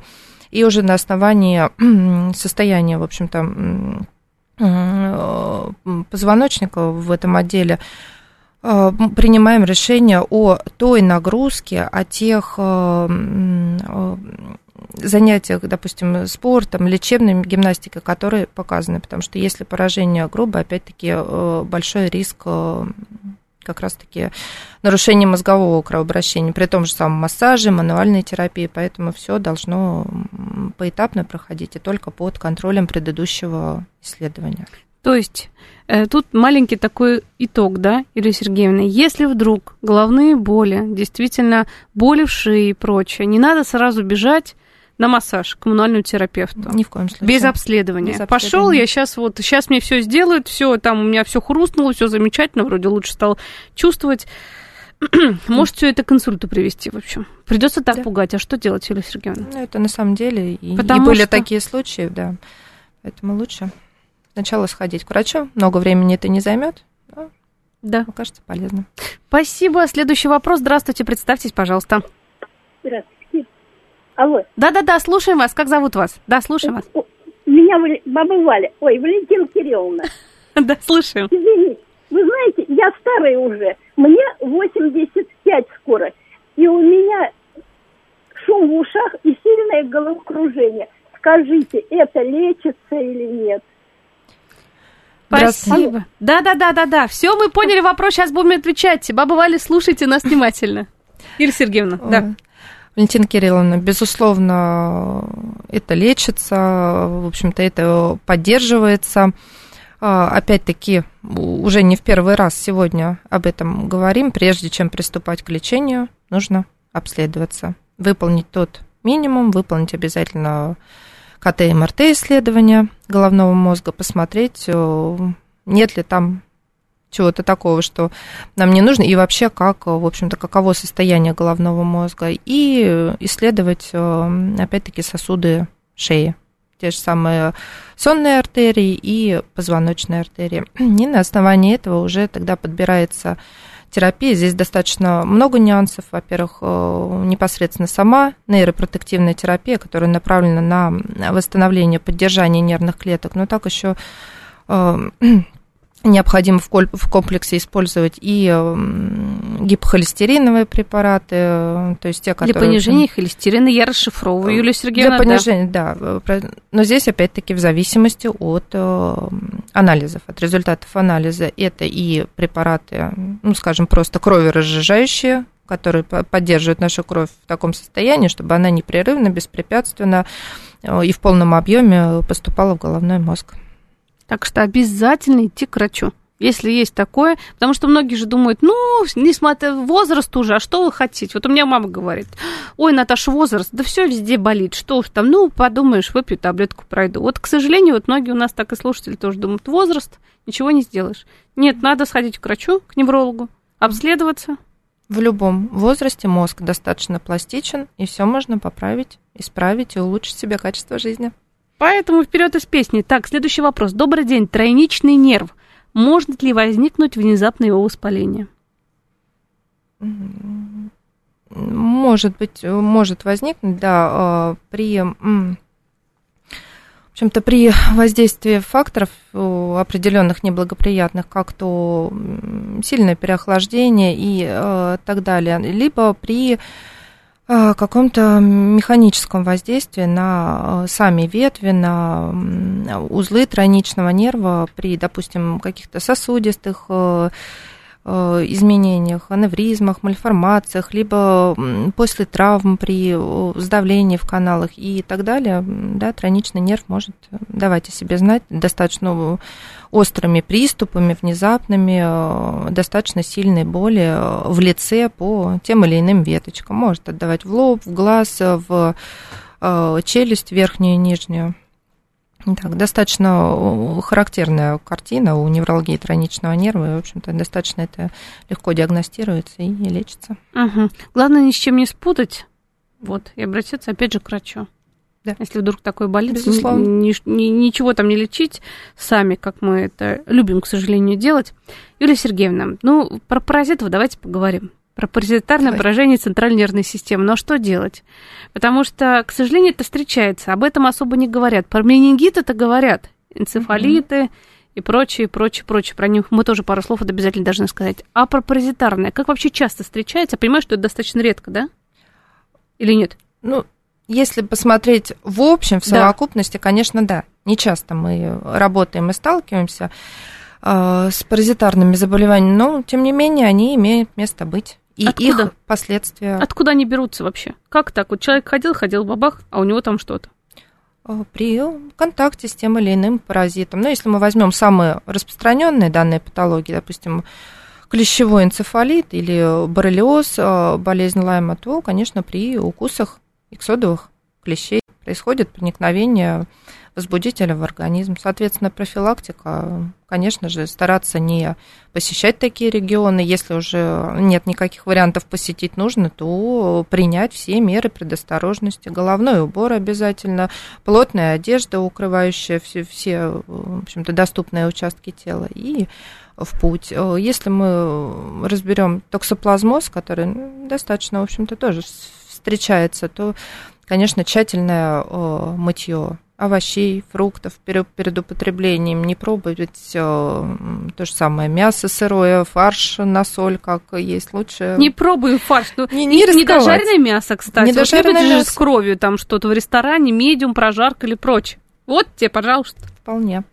И уже на основании состояния, в общем-то, позвоночника в этом отделе э, принимаем решение о той нагрузке, о тех э, занятиях, допустим, спортом, лечебной гимнастикой, которые показаны, потому что если поражение грубое, опять-таки э, большой риск э, как раз-таки нарушения мозгового кровообращения, при том же самом массаже, мануальной терапии, поэтому все должно поэтапно проходить и только под контролем предыдущего исследования.
То есть э, тут маленький такой итог, да, Ирина Сергеевна, если вдруг головные боли, действительно боли в шее и прочее, не надо сразу бежать на массаж к коммунальному терапевту.
Ни в коем случае.
Без обследования. Без Пошел, я сейчас вот, сейчас мне все сделают, все там у меня все хрустнуло, все замечательно, вроде лучше стал чувствовать. Может все это к инсульту привести, в общем. Придется так да. пугать. А что делать, Юлия Сергеевна?
Ну, это на самом деле и, Потому и были что... такие случаи, да. Поэтому лучше сначала сходить к врачу. Много времени это не займет.
Да.
Мне кажется, полезно.
Спасибо. Следующий вопрос. Здравствуйте, представьтесь, пожалуйста.
Здравствуйте. Алло.
Да-да-да, слушаем вас. Как зовут вас? Да, слушаем вас.
Меня баба Валя. Ой, Валентина Кирилловна.
Да, слушаем.
Извините. Вы знаете, я старая уже. Мне 85 скоро. И у меня шум в ушах и сильное головокружение. Скажите, это лечится или нет?
Спасибо. Да-да-да-да-да. Все, мы поняли вопрос, сейчас будем отвечать. Баба Валя, слушайте нас внимательно. Юлия Сергеевна, да.
Валентина Кирилловна, безусловно, это лечится, в общем-то, это поддерживается. А, Опять-таки, уже не в первый раз сегодня об этом говорим. Прежде чем приступать к лечению, нужно обследоваться, выполнить тот минимум, выполнить обязательно КТ и МРТ исследования головного мозга, посмотреть, э, нет ли там чего-то такого, что нам не нужно, и вообще как, в общем-то, каково состояние головного мозга, и исследовать, э, опять-таки, сосуды шеи, те же самые сонные артерии и позвоночные артерии. И на основании этого уже тогда подбирается терапия. Здесь достаточно много нюансов. Во-первых, э, непосредственно сама нейропротективная терапия, которая направлена на восстановление, поддержание нервных клеток, но так еще э, необходимо в комплексе использовать и м, гипохолестериновые препараты, э, то есть те,
Для
которые...
понижения холестерина я расшифровываю, Юлия Сергеевна.
Для
да.
понижения, да. э, про- Но здесь опять-таки в зависимости от э, анализов, от результатов анализа. Это и препараты, ну, скажем, просто кроверазжижающие, которые по- поддерживают нашу кровь в таком состоянии, чтобы она непрерывно, беспрепятственно э, и в полном объеме поступала в головной мозг.
Так что обязательно идти к врачу. Если есть такое, потому что многие же думают, ну, несмотря возраст уже, а что вы хотите? Вот у меня мама говорит, ой, Наташа, возраст, да все везде болит, что уж там, ну, подумаешь, выпью таблетку, пройду. Вот, к сожалению, вот многие у нас так и слушатели тоже думают, возраст, ничего не сделаешь. Нет, надо сходить к врачу, к неврологу, обследоваться.
В любом возрасте мозг достаточно пластичен, и все можно поправить, исправить и улучшить себе качество жизни.
Поэтому вперед из песни. Так, следующий вопрос. Добрый день. Тройничный нерв. Может ли возникнуть внезапное его воспаление?
Может быть, может возникнуть, да, э, при, в общем-то, при воздействии факторов э, определенных неблагоприятных, как то сильное переохлаждение и э, так далее, либо при э, каком-то механическом воздействии на э, сами ветви, на узлы тройничного нерва при, допустим, каких-то сосудистых э, э, изменениях, аневризмах, мальформациях, либо после травм при э, сдавлении в каналах и так далее, да, тройничный нерв может давать о себе знать достаточно острыми приступами, внезапными, э, достаточно сильной боли э, в лице по тем или иным веточкам. Может отдавать в лоб, в глаз, э, в э, челюсть верхнюю и нижнюю. Так, достаточно характерная картина у невралгии тройничного нерва, и, в общем-то, достаточно это легко диагностируется и лечится.
Угу. Главное ни с чем не спутать. Вот, и обратиться опять же к врачу.
Да.
Если вдруг такое болит,
Безусловно.
ни- ни- ничего там не лечить сами, как мы это любим, к сожалению, делать. Юлия Сергеевна, ну, про паразитов давайте поговорим. Паразитарное
Давай.
поражение центральной нервной системы. Но что делать? Потому что, к сожалению, это встречается. Об этом особо не говорят. Про менингит это говорят. Энцефалиты и прочее, прочее, прочее. Про них мы тоже пару слов вот обязательно должны сказать. А про паразитарное, как вообще часто встречается? Понимаю, что это достаточно редко, да? Или нет?
Ну, если посмотреть в общем, в
Да.
совокупности, конечно, да. Не часто мы работаем и сталкиваемся э, с паразитарными заболеваниями, но, тем не менее, они имеют место быть. И
Откуда?
их последствия
Откуда они берутся вообще? Как так? Вот человек ходил, ходил, бабах, а у него там что-то.
э, при контакте с тем или иным паразитом. Ну, если мы возьмем самые распространенные данные патологии, допустим, клещевой энцефалит или боррелиоз, э, болезнь Лайма, то, конечно, при укусах иксодовых клещей происходит проникновение возбудителя в организм. Соответственно, профилактика, конечно же, стараться не посещать такие регионы. Если уже нет никаких вариантов посетить нужно, то принять все меры предосторожности. Головной убор обязательно, плотная одежда, укрывающая все, все в общем-то, доступные участки тела. И в путь. Если мы разберем токсоплазмоз, который достаточно, в общем-то, тоже встречается, то, конечно, тщательное мытье овощей, фруктов перед, перед употреблением, не пробовать э, то же самое мясо сырое, фарш на соль, как есть лучше.
Не пробую фарш. Ну,
не, не, не
недожаренное мясо, кстати.
Недожаренное
вот
мясо.
с кровью там что-то в ресторане, медиум, прожарка или прочее. Вот тебе, пожалуйста.
Вполне.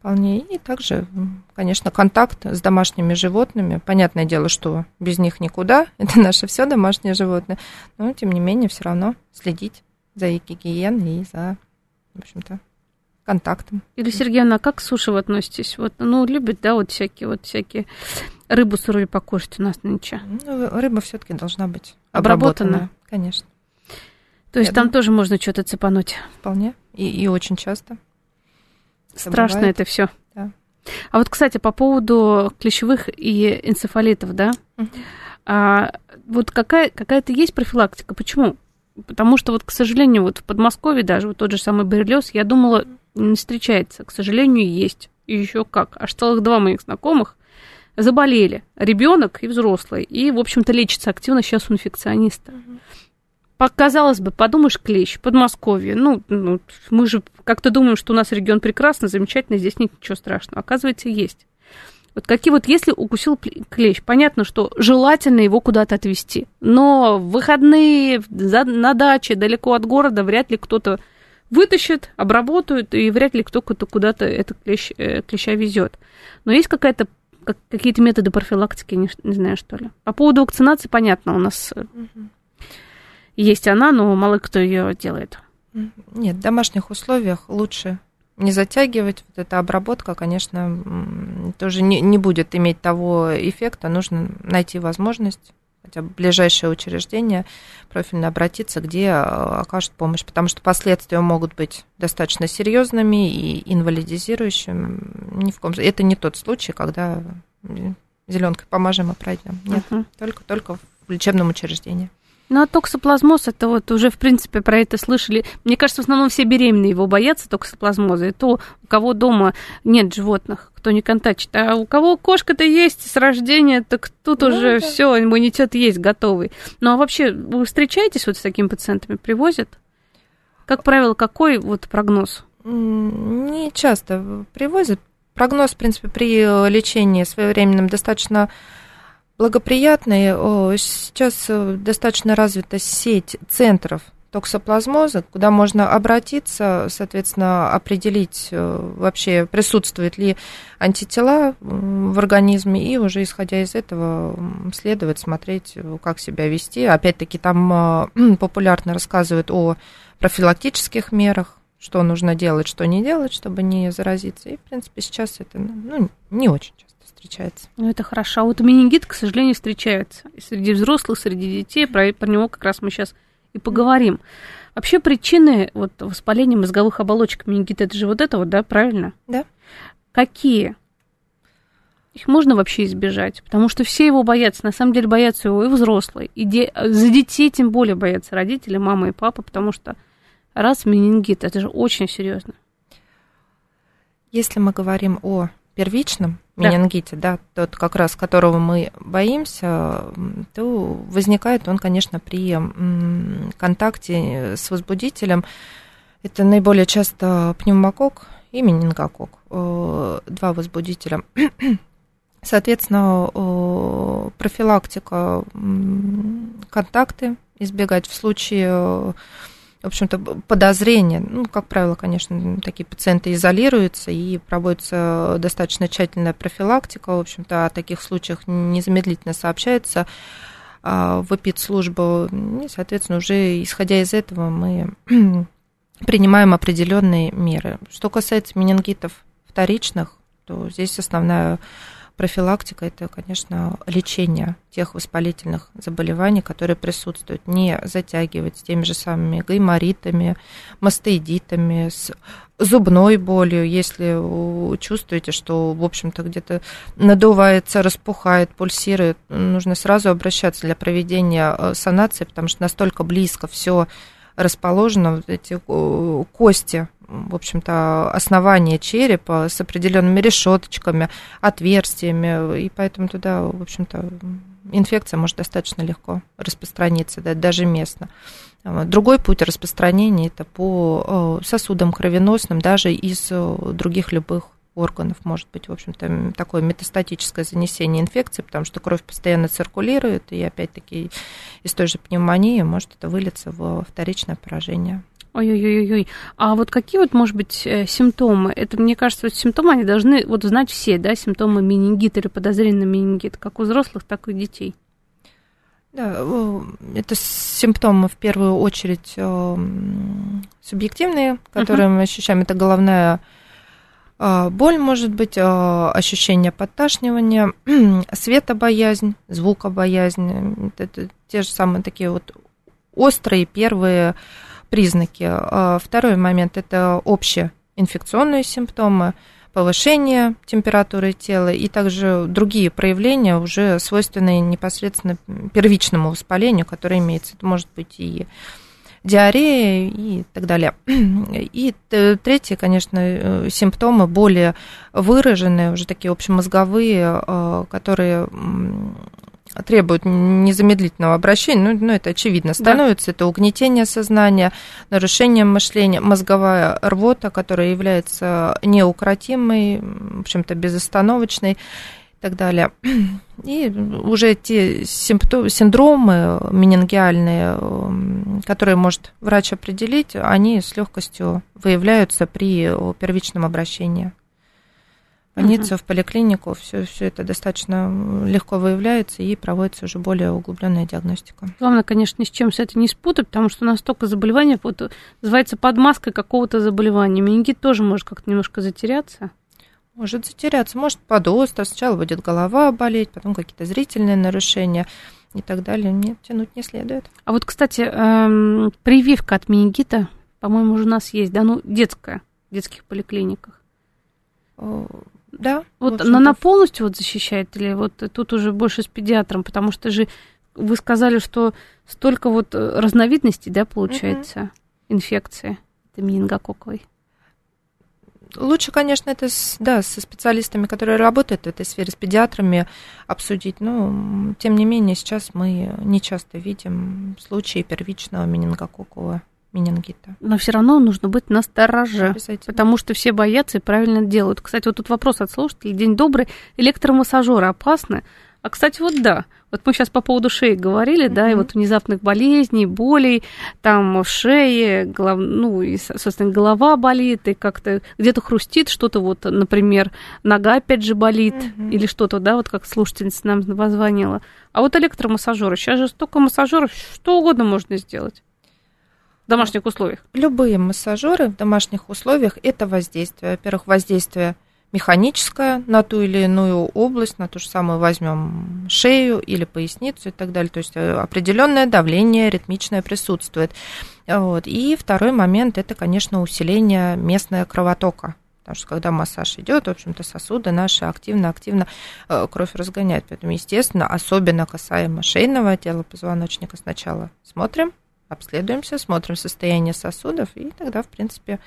Вполне. И также, конечно, контакт с домашними животными. Понятное дело, что без них никуда. Это наше все домашние животные. Но, тем не менее, все равно следить за гигиеной и за в общем-то, контактом.
Или, Сергеевна, а как к суше вы относитесь? Вот, ну, любят, да, вот всякие, вот всякие рыбу сырую покушать у нас нынче.
Ну, рыба все-таки должна быть
Обработана?
обработана. Конечно.
То есть
Я
там
думаю-
тоже можно что-то цепануть.
Вполне. И, и очень часто. Это
Страшно
бывает.
это все.
Да.
А вот, кстати, по поводу клещевых и энцефалитов, да?
Мгм.
А, вот какая, какая-то есть профилактика? Почему? Потому что вот, к сожалению, вот в Подмосковье даже вот тот же самый боррелиоз, я думала, не встречается. К сожалению, есть. И еще как. Аж целых два моих знакомых заболели. Ребенок и взрослый. И, в общем-то, лечится активно сейчас у инфекциониста. По- Казалось бы, подумаешь, клещ, Подмосковье. Ну, ну, мы же как-то думаем, что у нас регион прекрасный, замечательный, здесь нет ничего страшного. Оказывается, есть. Вот какие вот, если укусил клещ, понятно, что желательно его куда-то отвезти. Но в выходные, за- на даче, далеко от города, вряд ли кто-то вытащит, обработают, и вряд ли кто-то куда-то этот клещ, э, клеща везет. Но есть какая-то как- какие-то методы профилактики, не, не знаю, что ли. По поводу вакцинации, понятно, у нас э, есть она, но мало кто ее делает.
Нет, в домашних условиях лучше не затягивать. Вот эта обработка, конечно, тоже не, не будет иметь того эффекта. Нужно найти возможность хотя бы ближайшее учреждение профильно обратиться, где э, окажут помощь, потому что последствия могут быть достаточно серьезными и инвалидизирующими. Ни в ком это не тот случай, когда зеленкой помажем и пройдем. Нет,
Мгм.
только только в лечебном учреждении.
Ну, а токсоплазмоз, это вот уже, в принципе, про это слышали. Мне кажется, в основном все беременные его боятся, токсоплазмоза. И то, у кого дома нет животных, кто не контактит. А у кого кошка-то есть с рождения, так тут
Ну
уже
да.
все, иммунитет есть готовый. Ну, а вообще, вы встречаетесь вот с такими пациентами, привозят? Как правило, какой вот прогноз?
Не часто привозят. Прогноз, в принципе, при э, лечении своевременном достаточно благоприятный. О, Сейчас э, достаточно развита сеть центров токсоплазмоза, куда можно обратиться, соответственно, определить э, вообще, присутствует ли антитела в организме, и уже исходя из этого следовать, смотреть, э, как себя вести. Опять-таки, там популярно рассказывают о профилактических мерах, что нужно делать, что не делать, чтобы не заразиться. И, в принципе, сейчас это ну, не очень встречается.
Ну, это хорошо. А вот менингит, к сожалению, встречается. И среди взрослых, среди детей. Про, про него как раз мы сейчас и поговорим. Вообще причины вот, воспаления мозговых оболочек менингита, это же вот это вот, да, правильно?
Да.
Какие? Их можно вообще избежать, потому что все его боятся. На самом деле боятся его и взрослые, и де- за детей тем более боятся родители, мама и папа, потому что раз менингит, это же очень серьезно.
Если мы говорим о первичном
Да.
менингите, да, тот как раз которого мы боимся, то возникает он, конечно, при контакте с возбудителем. Это наиболее часто пневмокок и менингокок. Э, Два возбудителя. Соответственно, профилактика, контакты избегать в случае, э, в общем-то, подозрения. Ну, как правило, конечно, такие пациенты изолируются и проводится достаточно тщательная профилактика. В общем-то, о таких случаях незамедлительно сообщается а, в эпидслужбу. И, соответственно, уже исходя из этого мы принимаем определенные меры. Что касается менингитов вторичных, то здесь основная профилактика – это, конечно, лечение тех воспалительных заболеваний, которые присутствуют, не затягивать с теми же самыми гайморитами, мастеидитами, с зубной болью, если чувствуете, что, в общем-то, где-то надувается, распухает, пульсирует, нужно сразу обращаться для проведения э, санации, потому что настолько близко все расположено, вот эти э, кости, в общем-то, основание черепа с определенными решеточками, отверстиями, и поэтому туда, в общем-то, инфекция может достаточно легко распространиться, да, даже местно. Другой путь распространения это по э, сосудам кровеносным, даже из э, других любых органов может быть, в общем-то, такое метастатическое занесение инфекции, потому что кровь постоянно циркулирует, и опять-таки из той же пневмонии может это вылиться в вторичное поражение.
Ой-ой-ой-ой. А вот какие вот, может быть, э, симптомы? Это, мне кажется, вот симптомы, они должны вот знать все, да, симптомы менингита или подозрения на менингит, как у взрослых, так и у детей.
Да, это симптомы в первую очередь э, субъективные, которые uh-huh. мы ощущаем. Это головная э, боль, может быть, ощущение подташнивания, светобоязнь, звукобоязнь. Это те же самые такие вот острые первые признаки. А, второй момент – это общие инфекционные симптомы, повышение температуры тела и также другие проявления, уже свойственные непосредственно первичному воспалению, которое имеется. Это может быть и диарея и так далее. И третье, конечно, э, симптомы более выраженные, уже такие общемозговые, э, которые требует незамедлительного обращения, ну, ну это очевидно, становится да. это угнетение сознания, нарушение мышления, мозговая рвота, которая является неукротимой, в общем-то, безостановочной и так далее. И уже те симптомы, синдромы менингиальные, которые может врач определить, они с легкостью выявляются при первичном обращении больницу, угу. в поликлинику, все, все это достаточно легко выявляется и проводится уже более углубленная диагностика.
Главное, конечно, ни с чем все это не спутать, потому что настолько заболеваний вот, называется под маской какого-то заболевания. Менингит тоже может как-то немножко затеряться.
Может затеряться, может подостро, сначала будет голова болеть, потом какие-то зрительные нарушения и так далее. Нет, тянуть не следует.
А вот, кстати, эм, прививка от менингита, по-моему, уже у нас есть, да, ну, детская, в детских поликлиниках.
Да.
Вот она полностью вот защищает или вот тут уже больше с педиатром, потому что же вы сказали, что столько вот э, разновидностей, да, получается, угу. инфекции это менингококковой.
Лучше, конечно, это с, да, со специалистами, которые работают в этой сфере, с педиатрами обсудить. Но, тем не менее, сейчас мы не часто видим случаи первичного менингококкового менингита.
Но все равно нужно быть на стороже, потому что все боятся и правильно делают. Кстати, вот тут вопрос от слушателей. День добрый. Электромассажеры опасны? А, кстати, вот да. Вот мы сейчас по поводу шеи говорили, mm-hmm. да, и вот внезапных болезней, болей, там в шее, голов, ну, и, собственно, голова болит, и как-то где-то хрустит, что-то вот, например, нога опять же болит, mm-hmm. или что-то, да, вот как слушательница нам позвонила. А вот электромассажеры, сейчас же столько массажеров, что угодно можно сделать. В домашних условиях?
Любые массажеры в домашних условиях это воздействие. Во-первых, воздействие механическое на ту или иную область, на ту же самую возьмем шею или поясницу и так далее. То есть э, определенное давление ритмичное присутствует. Вот. И второй момент это, конечно, усиление местного кровотока. Потому что когда массаж идет, в общем-то, сосуды наши активно-активно э, кровь разгоняют. Поэтому, естественно, особенно касаемо шейного отдела позвоночника сначала смотрим, обследуемся, смотрим состояние сосудов, и тогда, в принципе,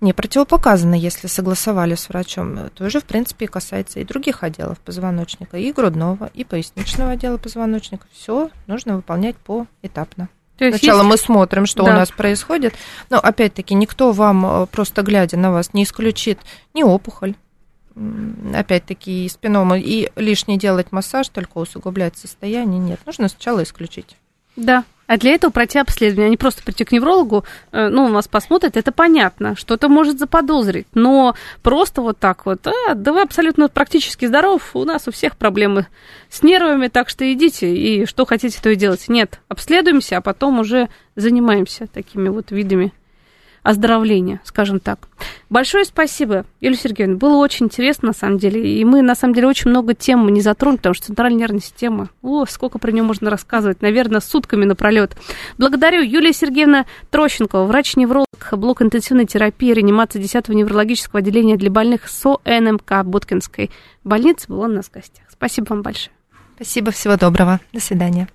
не противопоказано, если согласовали с врачом. То же, в принципе, касается и других отделов позвоночника, и грудного, и поясничного отдела позвоночника. Все нужно выполнять поэтапно. То есть Сначала есть... мы смотрим, что да. у нас происходит, но опять-таки никто вам, э, просто глядя на вас, не исключит ни опухоль, опять-таки спинома, и лишний делать массаж, только усугублять состояние, нет. Нужно сначала исключить.
Да, а для этого пройти обследование, а не просто прийти к неврологу, э, ну, у нас посмотрят, это понятно, что-то может заподозрить, но просто вот так вот, а, да вы абсолютно практически здоров, у нас у всех проблемы с нервами, так что идите и что хотите, то и делайте. Нет, обследуемся, а потом уже занимаемся такими вот видами оздоровления, скажем так. Большое спасибо, Юлия Сергеевна. Было очень интересно, на самом деле. И мы, на самом деле, очень много тем не затронули, потому что центральная нервная система, о, сколько про нее можно рассказывать, наверное, сутками напролет. Благодарю Юлия Сергеевна Трощенкова, врач-невролог, блок интенсивной терапии, реанимации 10-го неврологического отделения для больных СО НМК Боткинской больницы была у нас в гостях. Спасибо вам большое.
Спасибо, всего доброго. До свидания.